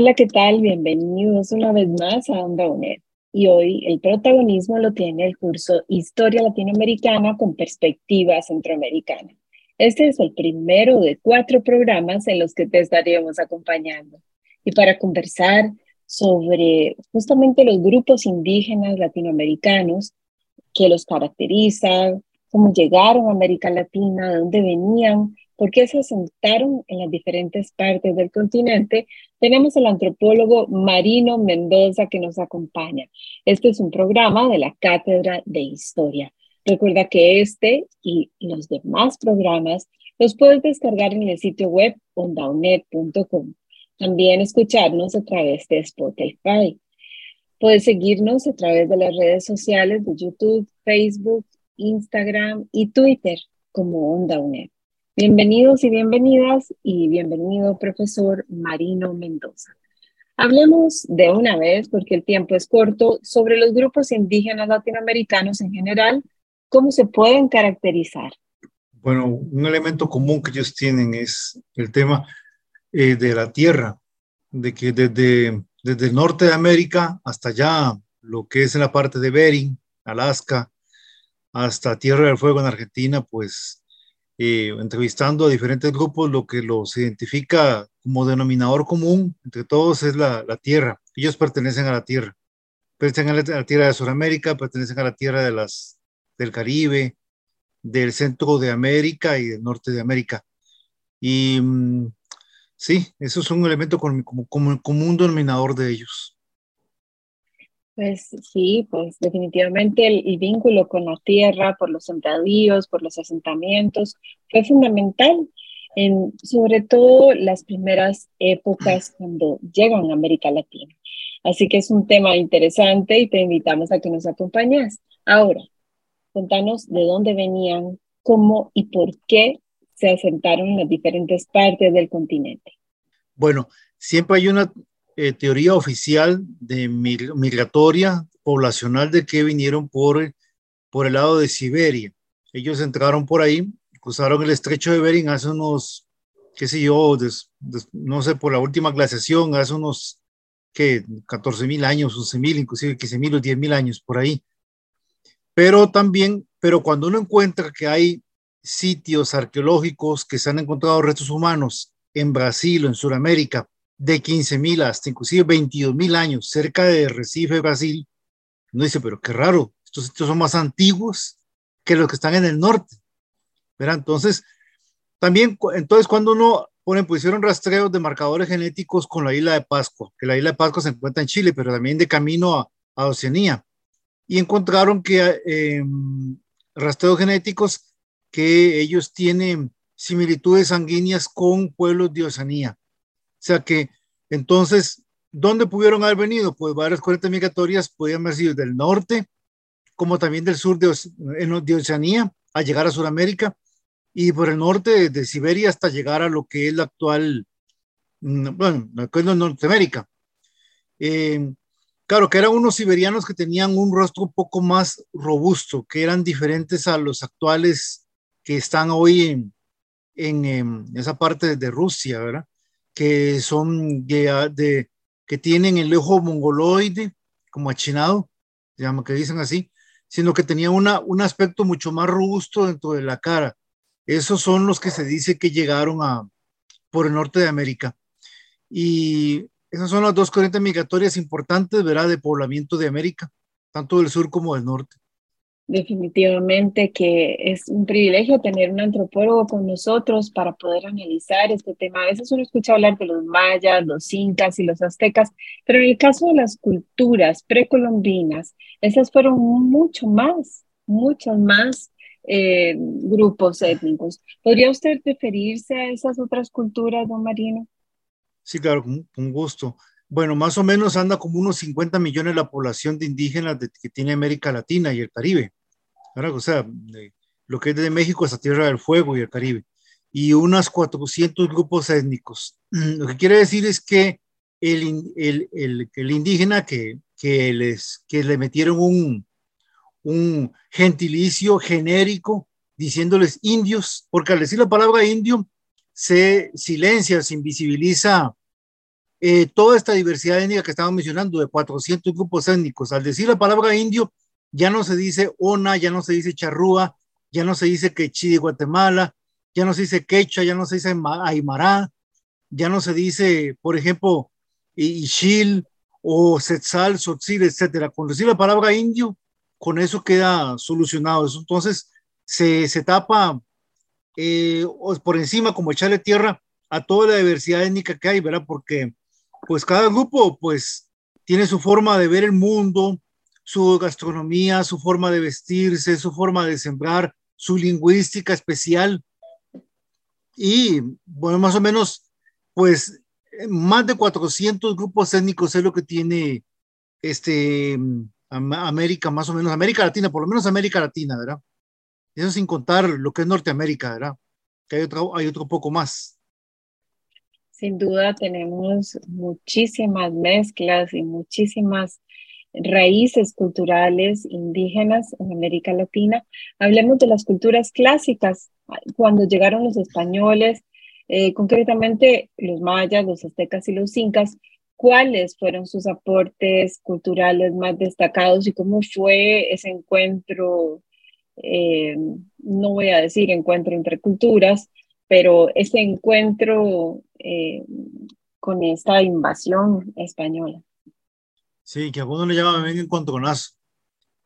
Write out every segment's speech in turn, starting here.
Hola, ¿qué tal? Bienvenidos una vez más a Onda UNED. Y hoy el protagonismo lo tiene el curso Historia Latinoamericana con perspectiva centroamericana. Este es el primero de cuatro programas en los que te estaremos acompañando. Y para conversar sobre justamente los grupos indígenas latinoamericanos, qué los caracterizan, cómo llegaron a América Latina, de dónde venían, por qué se asentaron en las diferentes partes del continente, tenemos al antropólogo Marino Mendoza que nos acompaña. Este es un programa de la Cátedra de Historia. Recuerda que este y los demás programas los puedes descargar en el sitio web ondaunet.com. También escucharnos a través de Spotify. Puedes seguirnos a través de las redes sociales de YouTube, Facebook, Instagram y Twitter como Onda UNED. Bienvenidos y bienvenidas y bienvenido profesor Marino Mendoza. Hablemos de una vez, porque el tiempo es corto, sobre los grupos indígenas latinoamericanos en general, cómo se pueden caracterizar. Bueno, un elemento común que ellos tienen es el tema eh, de la tierra, de que desde, desde el norte de América hasta allá, lo que es en la parte de Bering, Alaska, hasta Tierra del Fuego en Argentina, pues eh, entrevistando a diferentes grupos, lo que los identifica como denominador común entre todos es la, la tierra. Ellos pertenecen a la tierra. Pertenecen a la, tierra de Sudamérica, pertenecen a la tierra de las, del Caribe, del centro de América y del norte de América. Y mm, sí, eso es un elemento como, como, como, como un denominador de ellos. Pues sí, pues definitivamente el, vínculo con la tierra, por los sembradíos, por los asentamientos, fue fundamental, en, sobre todo las primeras épocas cuando llegan a América Latina. Así que es un tema interesante y te invitamos a que nos acompañes. Ahora, contanos de dónde venían, cómo y por qué se asentaron en las diferentes partes del continente. Bueno, siempre hay una eh, teoría oficial de migratoria poblacional de que vinieron por, por el lado de Siberia. Ellos entraron por ahí, cruzaron el estrecho de Bering hace unos, qué sé yo, des, des, no sé, por la última glaciación, hace unos, ¿qué? 14 mil años, 11 mil, inclusive 15 mil o 10 mil años por ahí. Pero también, pero cuando uno encuentra que hay sitios arqueológicos que se han encontrado restos humanos en Brasil o en Sudamérica, de 15 mil hasta inclusive 22 mil años cerca de Recife, Brasil, uno dice, pero qué raro, estos sitios son más antiguos que los que están en el norte. ¿verdad? Entonces, también, entonces cuando uno, ponen, pues hicieron rastreos de marcadores genéticos con la isla de Pascua, que la isla de Pascua se encuentra en Chile, pero también de camino a, a Oceanía, y encontraron que eh, rastreos genéticos que ellos tienen similitudes sanguíneas con pueblos de Oceanía. O sea que entonces, ¿dónde pudieron haber venido? Pues varias corrientes migratorias podían haber sido del norte, como también del sur de, Oceanía, a llegar a Sudamérica, y por el norte de Siberia hasta llegar a lo que es la actual, bueno, lo que es Norteamérica. Eh, claro, que eran unos siberianos que tenían un rostro un poco más robusto, que eran diferentes a los actuales que están hoy en, en, en esa parte de Rusia, ¿verdad? Que son de, de, que tienen el ojo mongoloide, como achinado, se llama que dicen así, sino que tenía una, un aspecto mucho más robusto dentro de la cara. Esos son los que se dice que llegaron a, por el norte de América. Y esas son las dos corrientes migratorias importantes, ¿verdad?, de poblamiento de América, tanto del sur como del norte definitivamente que es un privilegio tener un antropólogo con nosotros para poder analizar este tema. A veces uno escucha hablar de los mayas, los incas y los aztecas, pero en el caso de las culturas precolombinas, esas fueron mucho más, muchos más eh, grupos étnicos. ¿Podría usted referirse a esas otras culturas, don Marino? Sí, claro, con, gusto. Bueno, más o menos anda como unos 50 millones la población de indígenas que tiene América Latina y el Caribe. O sea, lo que es de México hasta Tierra del Fuego y el Caribe. Y unas 400 grupos étnicos. Lo que quiere decir es que el, el, el, el indígena que, que, les, que le metieron un, un gentilicio genérico diciéndoles indios, porque al decir la palabra indio se silencia, se invisibiliza eh, toda esta diversidad étnica que estamos mencionando de 400 grupos étnicos. Al decir la palabra indio, ya no se dice Ona, ya no se dice Charrúa, ya no se dice Quechí de Guatemala, ya no se dice Quechua, ya no se dice Aymara, ya no se dice, por ejemplo, Ixil o Setzal, Sotzil, etcétera. Con decir la palabra indio, con eso queda solucionado. Entonces se, se tapa eh, por encima, como echarle tierra a toda la diversidad étnica que hay, ¿verdad? Porque pues cada grupo pues tiene su forma de ver el mundo, su gastronomía, su forma de vestirse, su forma de sembrar, su lingüística especial. Y bueno, más o menos, pues más de 400 grupos étnicos es lo que tiene este América, más o menos, América Latina, por lo menos América Latina, ¿verdad? Eso sin contar lo que es Norteamérica, ¿verdad? Que hay otro, hay otro poco más. Sin duda tenemos muchísimas mezclas y muchísimas raíces culturales indígenas en América Latina. Hablemos de las culturas clásicas. Cuando llegaron los españoles, eh, concretamente los mayas, los aztecas y los incas, ¿cuáles fueron sus aportes culturales más destacados y cómo fue ese encuentro? Eh, no voy a decir encuentro entre culturas, pero ese encuentro eh, con esta invasión española. Sí, que a uno le llaman también encontronazo.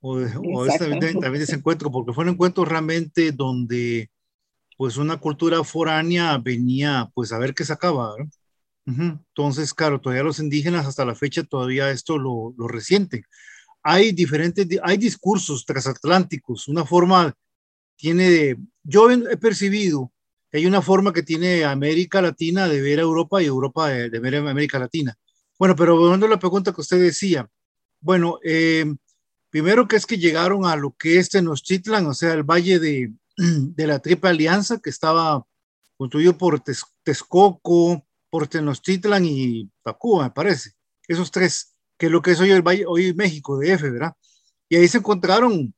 O, o también, también ese encuentro, porque fue un encuentro realmente donde pues una cultura foránea venía pues a ver qué sacaba. Entonces, claro, todavía los indígenas hasta la fecha todavía esto lo, lo resienten. Hay diferentes, hay discursos transatlánticos, una forma tiene de, yo he percibido hay una forma que tiene América Latina de ver a Europa y Europa de, de ver a América Latina. Bueno, pero volviendo a la pregunta que usted decía, bueno, eh, primero que es que llegaron a lo que es Tenochtitlan, o sea, el valle de, de la Triple Alianza, que estaba construido por Texcoco, por Tenochtitlan y Tacuba, me parece. Esos tres, que es lo que es hoy el valle, hoy México, de F, ¿verdad? Y ahí se encontraron,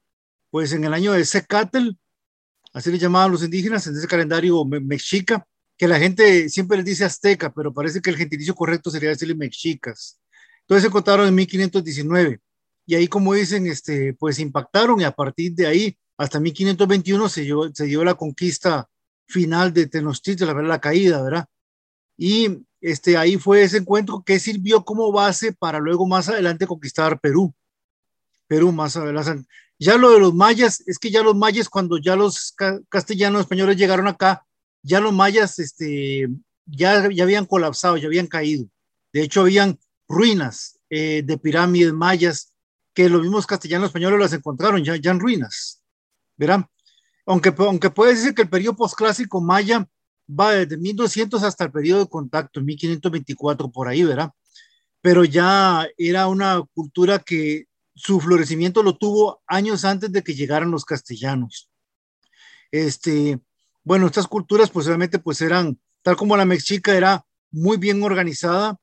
pues en el año de Secatl, así le llamaban los indígenas en ese calendario mexica, que la gente siempre les dice azteca, pero parece que el gentilicio correcto sería decirle mexicas. Entonces se encontraron en 1519 y ahí como dicen, este, pues impactaron y a partir de ahí hasta 1521 se dio, se dio la conquista final de Tenochtitlan, la, la caída, ¿verdad? Y este, ahí fue ese encuentro que sirvió como base para luego más adelante conquistar Perú. Perú más adelante. Ya lo de los mayas, es que ya los mayas, cuando ya los castellanos españoles llegaron acá, ya los mayas este, ya, ya habían colapsado, ya habían caído. De hecho, habían ruinas eh, de pirámides mayas que los mismos castellanos españoles las encontraron ya, ya en ruinas. Verán, aunque, aunque puede decir que el periodo postclásico maya va desde 1200 hasta el periodo de contacto, 1524 por ahí, ¿verdad? Pero ya era una cultura que su florecimiento lo tuvo años antes de que llegaran los castellanos. Este, bueno, estas culturas pues obviamente pues eran, tal como la mexica era muy bien organizada,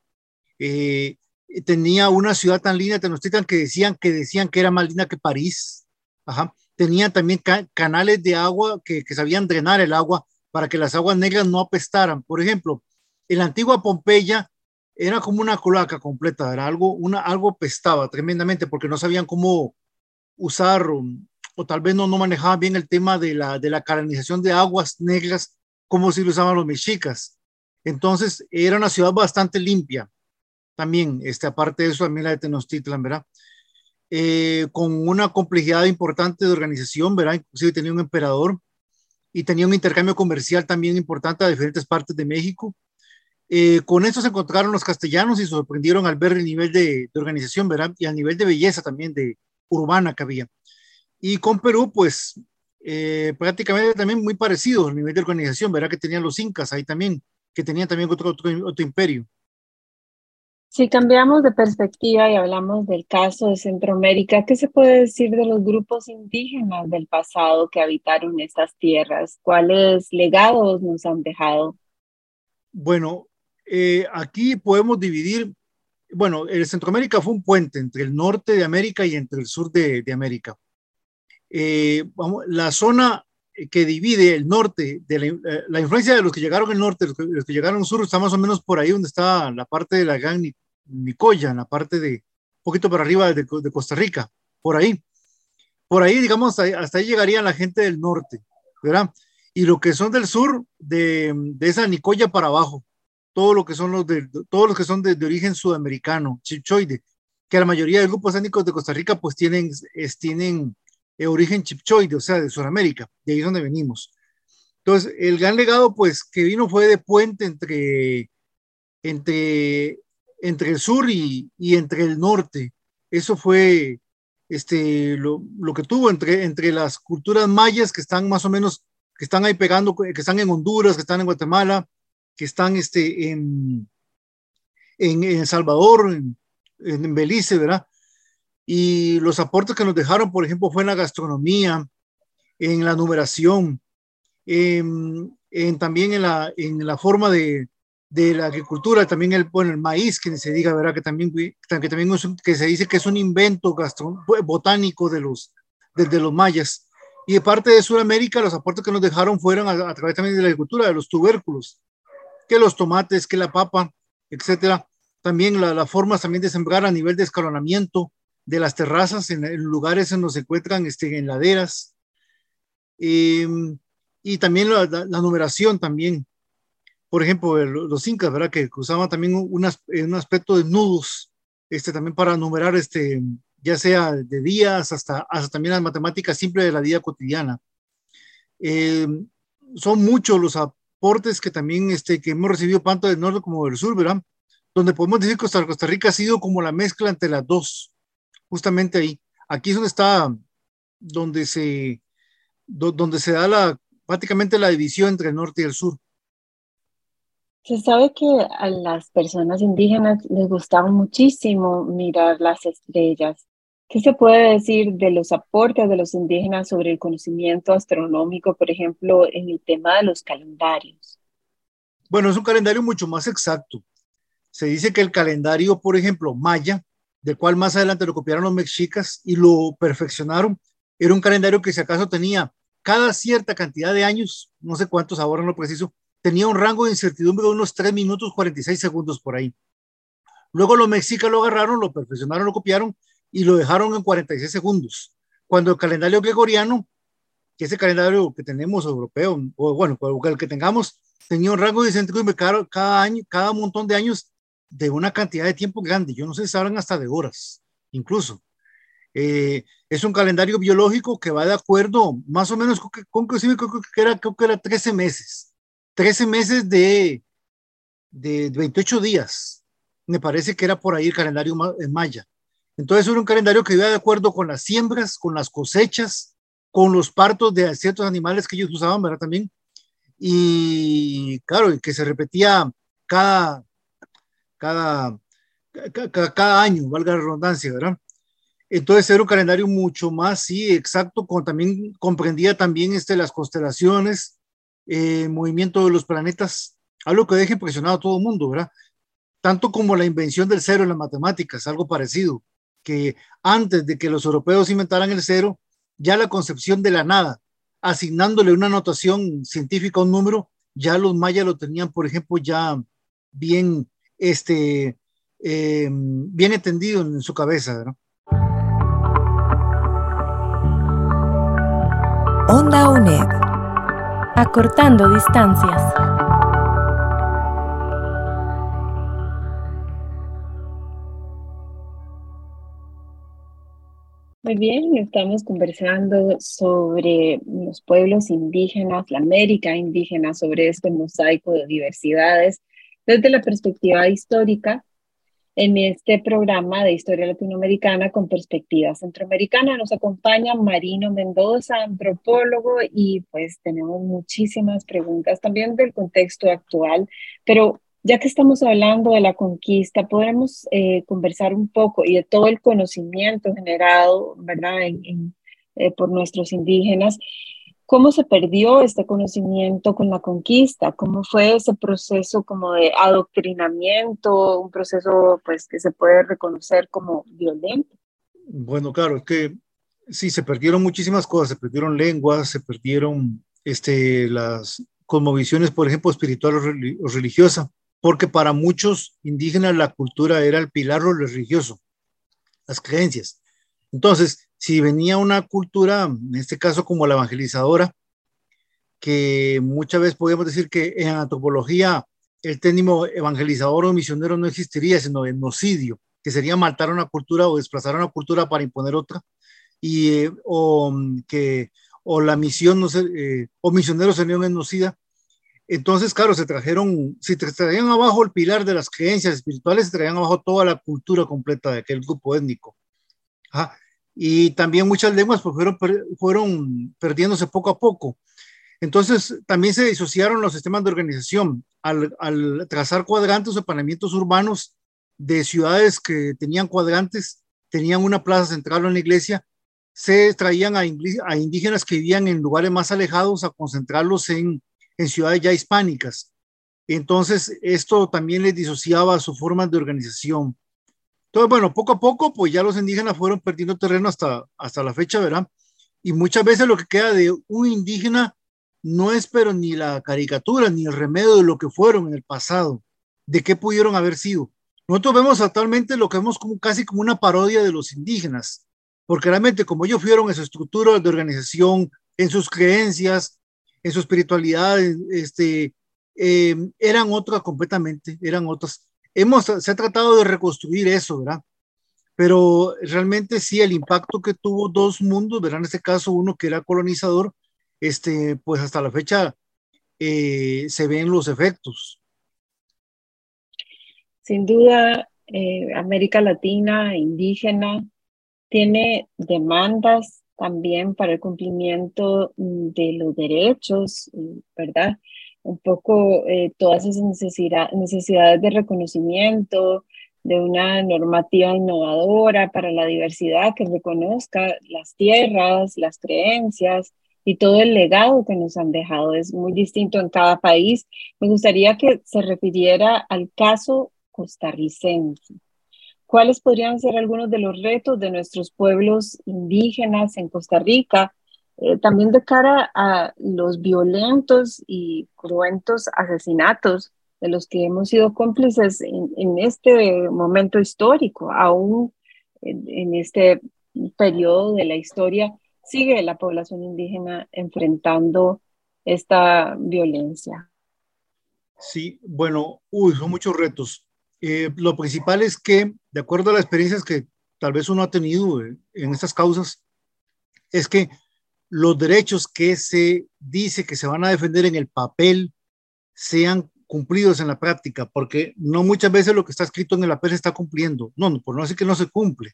eh, tenía una ciudad tan linda, Tenochtitlan, que decían que decían que era más linda que París, ajá. Tenía también canales de agua que, que sabían drenar el agua para que las aguas negras no apestaran. Por ejemplo, en la antigua Pompeya era como una cloaca completa, era algo, una, algo pestaba tremendamente porque no sabían cómo usar o tal vez no, no manejaban bien el tema de la, de la canalización de aguas negras como si lo usaban los mexicas. Entonces era una ciudad bastante limpia también, este, aparte de eso, también la de Tenochtitlan, ¿verdad? Eh, con una complejidad importante de organización, ¿verdad? Inclusive tenía un emperador y tenía un intercambio comercial también importante a diferentes partes de México. Eh, con esto se encontraron los castellanos y sorprendieron al ver el nivel de, de organización, ¿verdad? Y al nivel de belleza también de urbana que había. Y con Perú, pues eh, prácticamente también muy parecido el nivel de organización, ¿verdad? Que tenían los incas ahí también, que tenían también otro, otro, otro imperio. Si cambiamos de perspectiva y hablamos del caso de Centroamérica, ¿qué se puede decir de los grupos indígenas del pasado que habitaron estas tierras? ¿Cuáles legados nos han dejado? Bueno, eh, aquí podemos dividir, bueno, el Centroamérica fue un puente entre el norte de América y entre el sur de, de América. Eh, vamos, la zona que divide el norte, de la, eh, la, influencia de los que llegaron al norte, los que, los que, llegaron al sur, está más o menos por ahí donde está la parte de la gran Nicoya, en la parte de, un poquito para arriba de, de, Costa Rica, por ahí. Por ahí, digamos, hasta ahí llegaría la gente del norte, ¿verdad? Y lo que son del sur, de, de esa Nicoya para abajo, todo lo que son los de, todos los que son de, de origen sudamericano, chipchoide, que la mayoría de grupos étnicos de Costa Rica pues tienen, es, tienen eh, origen chipchoide, o sea, de Sudamérica, de ahí es donde venimos. Entonces, el gran legado, pues, que vino fue de puente entre, entre, entre el sur y, y entre el norte. Eso fue este, lo, lo, que tuvo entre, entre las culturas mayas que están más o menos, que están ahí pegando, que están en Honduras, que están en Guatemala, que están este, en, en, en Salvador, en, en Belice, ¿verdad? Y los aportes que nos dejaron, por ejemplo, fue en la gastronomía, en la numeración, en, en también en la, en la forma de, de, la agricultura, también el, bueno, el maíz, que se diga, ¿verdad? Que también, que también un, que se dice que es un invento botánico de los, de, de, los mayas. Y de parte de Sudamérica, los aportes que nos dejaron fueron a, a través también de la agricultura, de los tubérculos, que los tomates, que la papa, etcétera. También la, las formas también de sembrar a nivel de escalonamiento, de las terrazas en, lugares en donde se encuentran este, en laderas. Eh, y también la, numeración también. Por ejemplo, los incas, ¿verdad? Que usaban también un, un, aspecto de nudos, este, también para numerar, este, ya sea de días hasta, hasta también las matemáticas simples de la vida cotidiana. Eh, son muchos los aportes que también este, que hemos recibido tanto del norte como del sur, ¿verdad? Donde podemos decir que Costa Rica ha sido como la mezcla entre las dos justamente ahí. Aquí es donde está, donde se, do, donde se da la, prácticamente la división entre el norte y el sur. Se sabe que a las personas indígenas les gustaba muchísimo mirar las estrellas. ¿Qué se puede decir de los aportes de los indígenas sobre el conocimiento astronómico, por ejemplo, en el tema de los calendarios? Bueno, es un calendario mucho más exacto. Se dice que el calendario, por ejemplo, maya, del cual más adelante lo copiaron los mexicas y lo perfeccionaron. Era un calendario que si acaso tenía cada cierta cantidad de años, no sé cuántos ahora en lo preciso, tenía un rango de incertidumbre de unos 3 minutos 46 segundos por ahí. Luego los mexicas lo agarraron, lo perfeccionaron, lo copiaron y lo dejaron en 46 segundos. Cuando el calendario gregoriano, que es el calendario que tenemos europeo, o bueno, el que tengamos, tenía un rango de incertidumbre cada, cada año, cada montón de años de una cantidad de tiempo grande, yo no sé si hablan hasta de horas, incluso. Eh, es un calendario biológico que va de acuerdo, más o menos, con, con, creo, que era, creo que era 13 meses, 13 meses de, de 28 días, me parece que era por ahí el calendario en maya. Entonces era un calendario que iba de acuerdo con las siembras, con las cosechas, con los partos de ciertos animales que ellos usaban, ¿verdad? También. Y claro, que se repetía cada, cada, cada, año, valga la redundancia, ¿verdad? Entonces era un calendario mucho más, sí, exacto, con, también comprendía también este, las constelaciones, eh, movimiento de los planetas, algo que deja impresionado a todo el mundo, ¿verdad? Tanto como la invención del cero en las matemáticas, algo parecido, que antes de que los europeos inventaran el cero, ya la concepción de la nada, asignándole una notación científica a un número, ya los mayas lo tenían, por ejemplo, ya bien este, eh, bien entendido en su cabeza. ¿no? Onda UNED. Acortando distancias. Muy bien, estamos conversando sobre los pueblos indígenas, la América indígena, sobre este mosaico de diversidades desde la perspectiva histórica en este programa de historia latinoamericana con perspectiva centroamericana. Nos acompaña Marino Mendoza, antropólogo, y pues tenemos muchísimas preguntas también del contexto actual, pero ya que estamos hablando de la conquista, podremos eh, conversar un poco y de todo el conocimiento generado, ¿verdad?, eh, por nuestros indígenas. ¿Cómo se perdió este conocimiento con la conquista? ¿Cómo fue ese proceso como de adoctrinamiento, un proceso pues que se puede reconocer como violento? Bueno, claro, es que sí, se perdieron muchísimas cosas, se perdieron lenguas, se perdieron este, las cosmovisiones, por ejemplo, espiritual o religiosa, porque para muchos indígenas la cultura era el pilar religioso, las creencias. Entonces, si venía una cultura, en este caso como la evangelizadora, que muchas veces podríamos decir que en antropología el término evangelizador o misionero no existiría, sino genocidio, que sería matar una cultura o desplazar una cultura para imponer otra, y, eh, o que o la misión, no sé, eh, o misioneros serían genocida, entonces, claro, se trajeron, si traían abajo el pilar de las creencias espirituales, se traían abajo toda la cultura completa de aquel grupo étnico. Y también muchas lenguas pues, fueron, fueron perdiéndose poco a poco. Entonces, también se disociaron los sistemas de organización al, trazar cuadrantes o planeamientos urbanos de ciudades que tenían cuadrantes, tenían una plaza central en la iglesia, se traían a, a indígenas que vivían en lugares más alejados a concentrarlos en en ciudades ya hispánicas. Entonces, esto también les disociaba su forma de organización. Entonces, bueno, poco a poco, pues ya los indígenas fueron perdiendo terreno hasta, hasta la fecha, ¿verdad? Y muchas veces lo que queda de un indígena no es pero ni la caricatura ni el remedio de lo que fueron en el pasado, de qué pudieron haber sido. Nosotros vemos actualmente lo que vemos como casi como una parodia de los indígenas, porque realmente como ellos fueron en su estructura de organización, en sus creencias, en su espiritualidad, este, eh, eran otras completamente, eran otras. Hemos, se ha tratado de reconstruir eso, ¿verdad? Pero realmente sí, el impacto que tuvo dos mundos, ¿verdad? En este caso, uno que era colonizador, este, pues hasta la fecha eh, se ven los efectos. Sin duda, eh, América Latina, indígena, tiene demandas también para el cumplimiento mm, de los derechos, mm, ¿verdad? Un poco eh, todas esas necesidades de reconocimiento, de una normativa innovadora para la diversidad que reconozca las tierras, las creencias y todo el legado que nos han dejado. Es muy distinto en cada país. Me gustaría que se refiriera al caso costarricense. ¿Cuáles podrían ser algunos de los retos de nuestros pueblos indígenas en Costa Rica? Eh, también de cara a los violentos y cruentos asesinatos de los que hemos sido cómplices en, este momento histórico, aún en, este periodo de la historia, sigue la población indígena enfrentando esta violencia. Sí, bueno, uy, son muchos retos. Eh, lo principal es que, de acuerdo a las experiencias que tal vez uno ha tenido eh, en estas causas, es que los derechos que se dice que se van a defender en el papel sean cumplidos en la práctica, porque no muchas veces lo que está escrito en el papel se está cumpliendo. No, por no decir que no se cumple.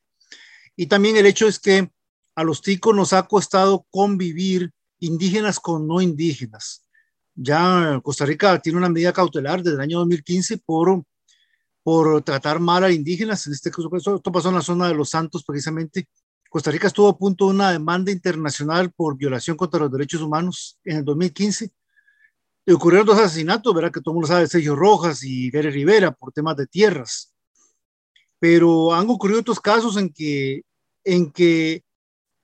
Y también el hecho es que a los ticos nos ha costado convivir indígenas con no indígenas. Ya Costa Rica tiene una medida cautelar desde el año 2015 por por tratar mal a indígenas. En este caso, esto pasó en la zona de Los Santos precisamente. Costa Rica estuvo a punto de una demanda internacional por violación contra los derechos humanos en el 2015. Y ocurrieron dos asesinatos, ¿verdad? Que todo el mundo sabe, Sergio Rojas y Gary Rivera, por temas de tierras. Pero han ocurrido otros casos en que, en que,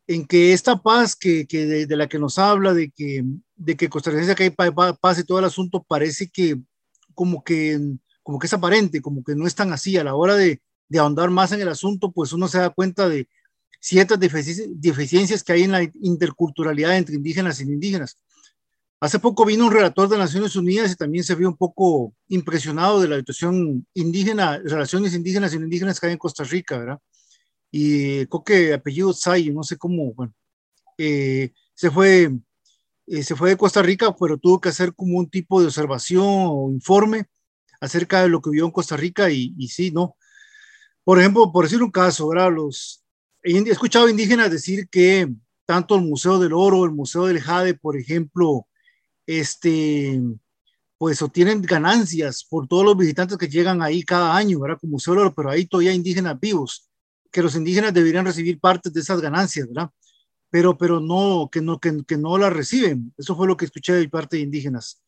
en que esta paz que, que de, la que nos habla, de que, de que Costa Rica que hay paz y todo el asunto, parece que como que como que es aparente, como que no es tan así. A la hora de, de ahondar más en el asunto, pues uno se da cuenta de ciertas deficiencias que hay en la interculturalidad entre indígenas y indígenas. Hace poco vino un relator de Naciones Unidas y también se vio un poco impresionado de la situación indígena, relaciones indígenas y no indígenas que hay en Costa Rica, ¿verdad? Y creo que apellido Say, no sé cómo, bueno, eh, se fue, eh, se fue de Costa Rica, pero tuvo que hacer como un tipo de observación o informe acerca de lo que vio en Costa Rica y, y sí, ¿no? Por ejemplo, por decir un caso, ¿verdad? Los, he escuchado indígenas decir que tanto el Museo del Oro, el Museo del Jade, por ejemplo, este, pues obtienen ganancias por todos los visitantes que llegan ahí cada año, ¿verdad? Como solo, pero ahí todavía indígenas vivos, que los indígenas deberían recibir partes de esas ganancias, ¿verdad? Pero, pero no, que no, que, que no las reciben. Eso fue lo que escuché de parte de indígenas.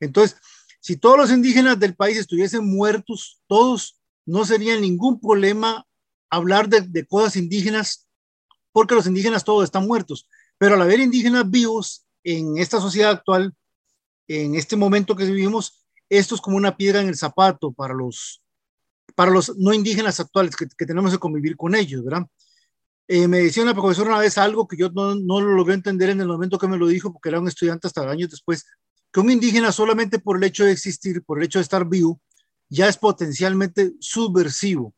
Entonces, si todos los indígenas del país estuviesen muertos, todos, no sería ningún problema hablar de, cosas indígenas, porque los indígenas todos están muertos. Pero al haber indígenas vivos en esta sociedad actual, en este momento que vivimos, esto es como una piedra en el zapato para los, para los no indígenas actuales que, que tenemos que convivir con ellos, ¿verdad? Eh, me decía una profesora una vez algo que yo no, no, lo logré entender en el momento que me lo dijo, porque era un estudiante hasta años después, que un indígena solamente por el hecho de existir, por el hecho de estar vivo, ya es potencialmente subversivo.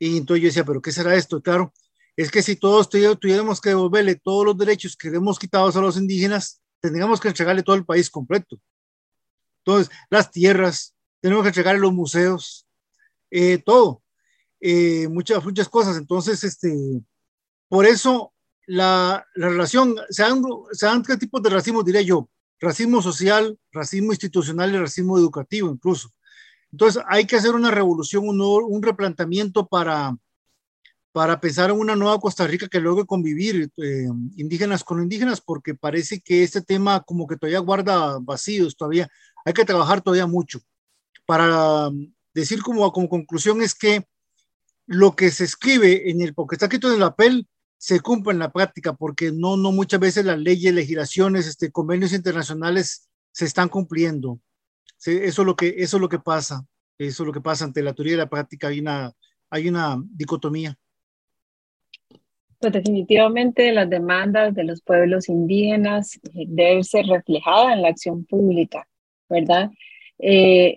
Y entonces yo decía, pero ¿qué será esto? Claro, es que si todos tuviéramos que devolverle todos los derechos que hemos quitado a los indígenas, tendríamos que entregarle todo el país completo. Entonces, las tierras, tenemos que entregarle los museos, eh, todo, eh, muchas, muchas cosas. Entonces, este, por eso la, la relación, se dan, se dan qué tipos de racismo, diría yo, racismo social, racismo institucional y racismo educativo incluso. Entonces, hay que hacer una revolución, un, un replanteamiento para, para pensar en una nueva Costa Rica que logre convivir eh, indígenas con indígenas, porque parece que este tema como que todavía guarda vacíos, todavía hay que trabajar todavía mucho. Para decir como, como conclusión es que lo que se escribe en el, porque está escrito en el papel, se cumple en la práctica, porque no, no muchas veces las leyes, legislaciones, este, convenios internacionales se están cumpliendo. Eso, es lo que, eso es lo que pasa, eso es lo que pasa ante la teoría y la práctica, hay una, hay una dicotomía. Pues definitivamente las demandas de los pueblos indígenas eh, deben ser reflejadas en la acción pública, ¿verdad? Eh,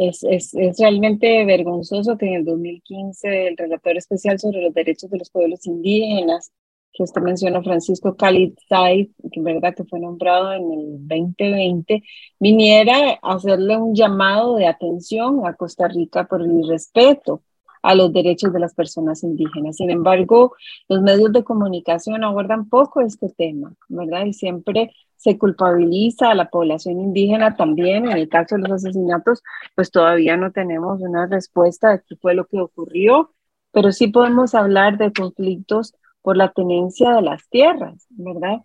es, es, es, realmente vergonzoso que en el 2015 el relator especial sobre los derechos de los pueblos indígenas, que usted menciona, Francisco Said, que verdad que fue nombrado en el 2020, viniera a hacerle un llamado de atención a Costa Rica por el respeto a los derechos de las personas indígenas. Sin embargo, los medios de comunicación abordan poco este tema, ¿verdad? Y siempre se culpabiliza a la población indígena también. En el caso de los asesinatos, pues todavía no tenemos una respuesta de qué fue lo que ocurrió, pero sí podemos hablar de conflictos por la tenencia de las tierras, ¿verdad?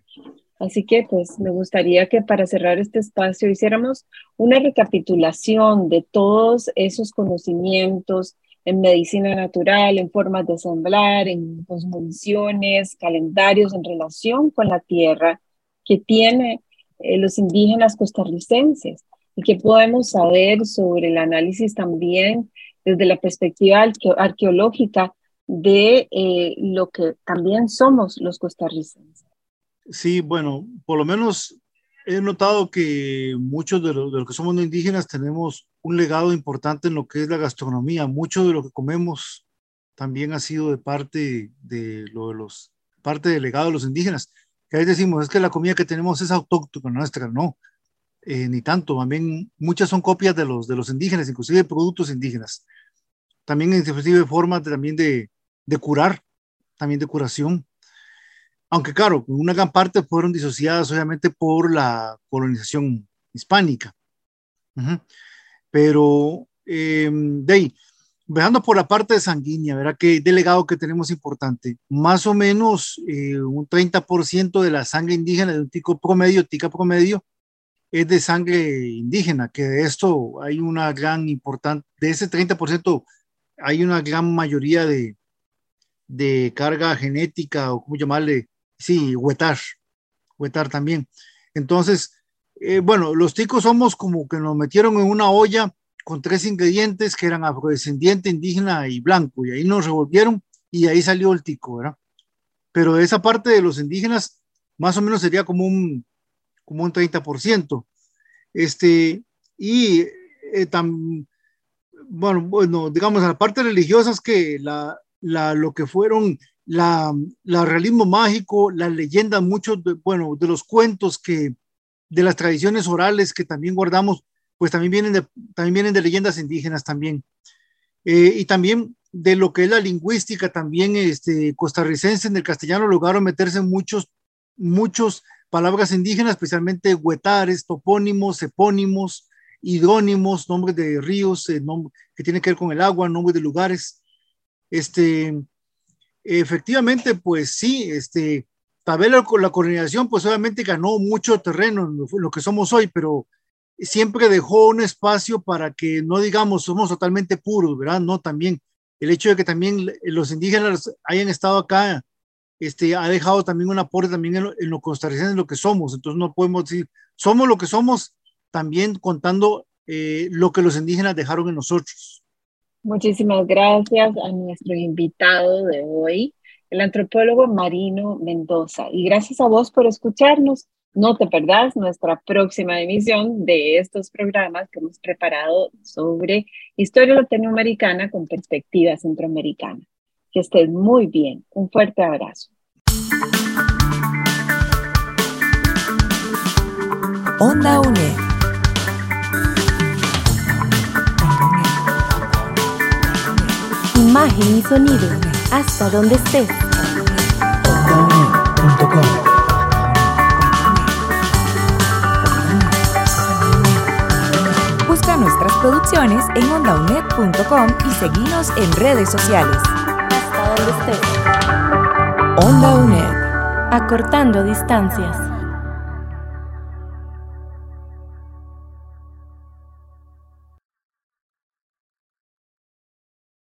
Así que pues me gustaría que para cerrar este espacio hiciéramos una recapitulación de todos esos conocimientos, en medicina natural, en formas de sembrar, en cosmovisiones, calendarios en relación con la tierra que tienen eh, los indígenas costarricenses y que podemos saber sobre el análisis también desde la perspectiva arqueológica de eh, lo que también somos los costarricenses. Sí, bueno, por lo menos he notado que muchos de los, que somos indígenas tenemos un legado importante en lo que es la gastronomía. Mucho de lo que comemos también ha sido de parte de lo de los, parte del legado de los indígenas. Que ahí decimos, es que la comida que tenemos es autóctona nuestra, no, eh, ni tanto, también muchas son copias de los, de los indígenas, inclusive productos indígenas. También inclusive formas de, también de, de curar, también de curación. Aunque claro, una gran parte fueron disociadas obviamente por la colonización hispánica. Pero eh, de ahí, veando por la parte de sanguínea, ¿verdad? Que delegado que tenemos importante, más o menos eh, un 30% de la sangre indígena de un tico promedio, tica promedio, es de sangre indígena, que de esto hay una gran importante, de ese 30% hay una gran mayoría de, de carga genética o como llamarle, sí, huetar, huetar también. Entonces, eh, bueno, los ticos somos como que nos metieron en una olla con tres ingredientes que eran afrodescendiente, indígena y blanco, y ahí nos revolvieron y ahí salió el tico, ¿verdad? Pero esa parte de los indígenas más o menos sería como un, como un 30%. Este, y eh, tan, bueno, bueno, digamos, la parte religiosa es que la, la, lo que fueron la, la realismo mágico, las leyendas, muchos, de, bueno, de los cuentos que, de las tradiciones orales que también guardamos, pues también vienen de, también vienen de leyendas indígenas también. Eh, y también de lo que es la lingüística también este, costarricense, en el castellano lograron meterse muchos, muchos palabras indígenas, especialmente huetares, topónimos, epónimos hidrónimos, nombres de ríos, eh, que tienen que ver con el agua, nombres de lugares. Este, efectivamente, pues sí, este, tal vez la, coordinación, pues obviamente ganó mucho terreno en lo, que somos hoy, pero siempre dejó un espacio para que no digamos somos totalmente puros, ¿verdad? No, también el hecho de que también los indígenas hayan estado acá, este, ha dejado también un aporte también en lo, en lo costarricense, en lo que somos. Entonces no podemos decir, somos lo que somos, también contando eh, lo que los indígenas dejaron en nosotros. Muchísimas gracias a nuestro invitado de hoy, el antropólogo Marino Mendoza. Y gracias a vos por escucharnos. No te perdás nuestra próxima emisión de estos programas que hemos preparado sobre historia latinoamericana con perspectiva centroamericana. Que estés muy bien. Un fuerte abrazo. Onda UNED. Imagen y sonido, hasta donde estés. Busca nuestras producciones en ondaunet.com y seguinos en redes sociales. Hasta donde estés. Onda UNED. Acortando distancias.